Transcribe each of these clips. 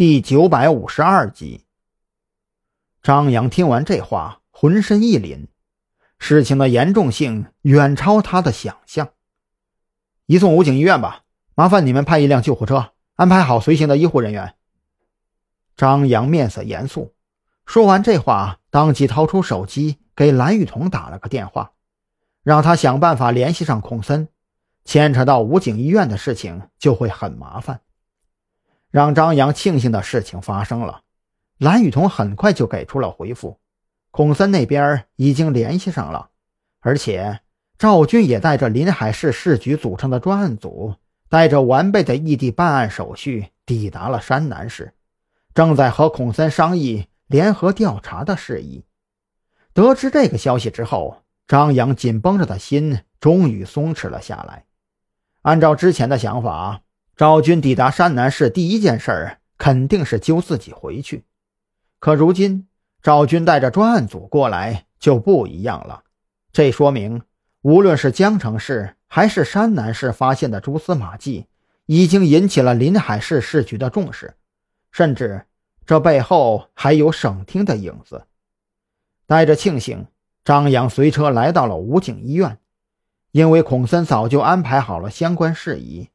第九百五十二集，张扬听完这话，浑身一凛，事情的严重性远超他的想象。移送武警医院吧，麻烦你们派一辆救护车，安排好随行的医护人员。张扬面色严肃，说完这话，当即掏出手机给蓝雨桐打了个电话，让他想办法联系上孔森。牵扯到武警医院的事情，就会很麻烦。让张扬庆幸的事情发生了，蓝雨桐很快就给出了回复。孔森那边已经联系上了，而且赵军也带着临海市市局组成的专案组，带着完备的异地办案手续抵达了山南市，正在和孔森商议联合调查的事宜。得知这个消息之后，张扬紧绷着的心终于松弛了下来。按照之前的想法。赵军抵达山南市第一件事肯定是揪自己回去，可如今赵军带着专案组过来就不一样了。这说明，无论是江城市还是山南市发现的蛛丝马迹，已经引起了临海市市局的重视，甚至这背后还有省厅的影子。带着庆幸，张扬随车来到了武警医院，因为孔森早就安排好了相关事宜。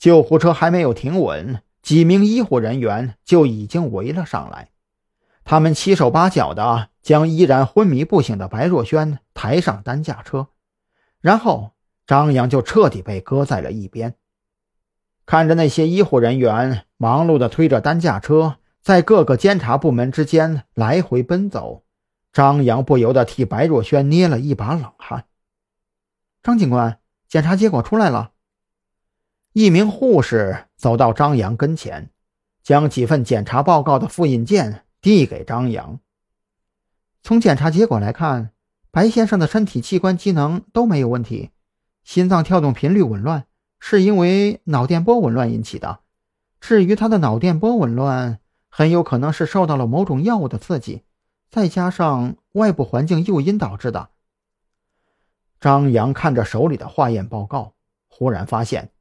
救护车还没有停稳，几名医护人员就已经围了上来。他们七手八脚的将依然昏迷不醒的白若萱抬上担架车，然后张扬就彻底被搁在了一边。看着那些医护人员忙碌地推着担架车在各个监察部门之间来回奔走，张扬不由得替白若萱捏了一把冷汗。张警官，检查结果出来了。一名护士走到张扬跟前，将几份检查报告的复印件递给张扬。从检查结果来看，白先生的身体器官机能都没有问题，心脏跳动频率紊乱是因为脑电波紊乱引起的。至于他的脑电波紊乱，很有可能是受到了某种药物的刺激，再加上外部环境诱因导致的。张扬看着手里的化验报告，忽然发现。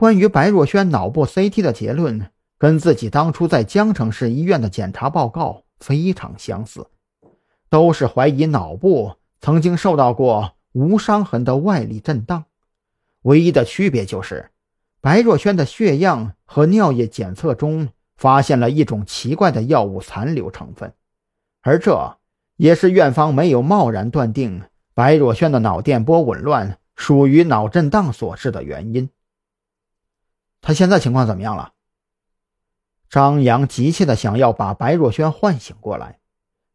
关于白若萱脑部 CT 的结论，跟自己当初在江城市医院的检查报告非常相似，都是怀疑脑部曾经受到过无伤痕的外力震荡。唯一的区别就是，白若萱的血样和尿液检测中发现了一种奇怪的药物残留成分，而这也是院方没有贸然断定白若萱的脑电波紊乱属于脑震荡所致的原因。他现在情况怎么样了？张扬急切的想要把白若萱唤醒过来，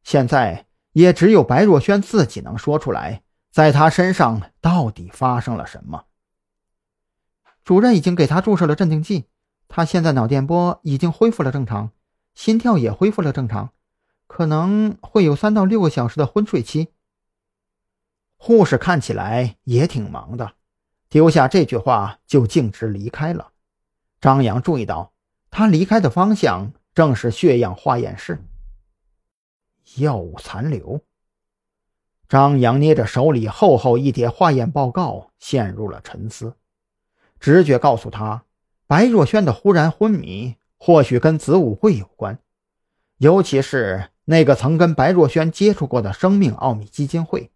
现在也只有白若萱自己能说出来，在他身上到底发生了什么。主任已经给他注射了镇定剂，他现在脑电波已经恢复了正常，心跳也恢复了正常，可能会有三到六个小时的昏睡期。护士看起来也挺忙的，丢下这句话就径直离开了。张扬注意到，他离开的方向正是血样化验室。药物残留。张扬捏着手里厚厚一叠化验报告，陷入了沉思。直觉告诉他，白若萱的忽然昏迷或许跟子午会有关，尤其是那个曾跟白若萱接触过的生命奥秘基金会。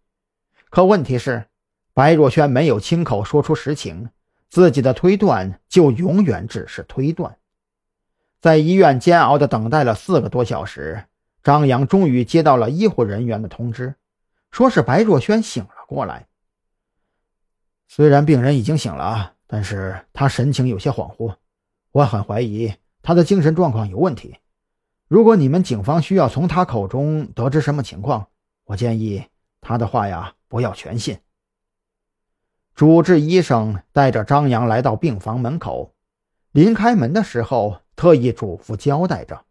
可问题是，白若萱没有亲口说出实情。自己的推断就永远只是推断。在医院煎熬的等待了四个多小时，张扬终于接到了医护人员的通知，说是白若萱醒了过来。虽然病人已经醒了，但是他神情有些恍惚，我很怀疑他的精神状况有问题。如果你们警方需要从他口中得知什么情况，我建议他的话呀不要全信。主治医生带着张扬来到病房门口，临开门的时候，特意嘱咐交代着：“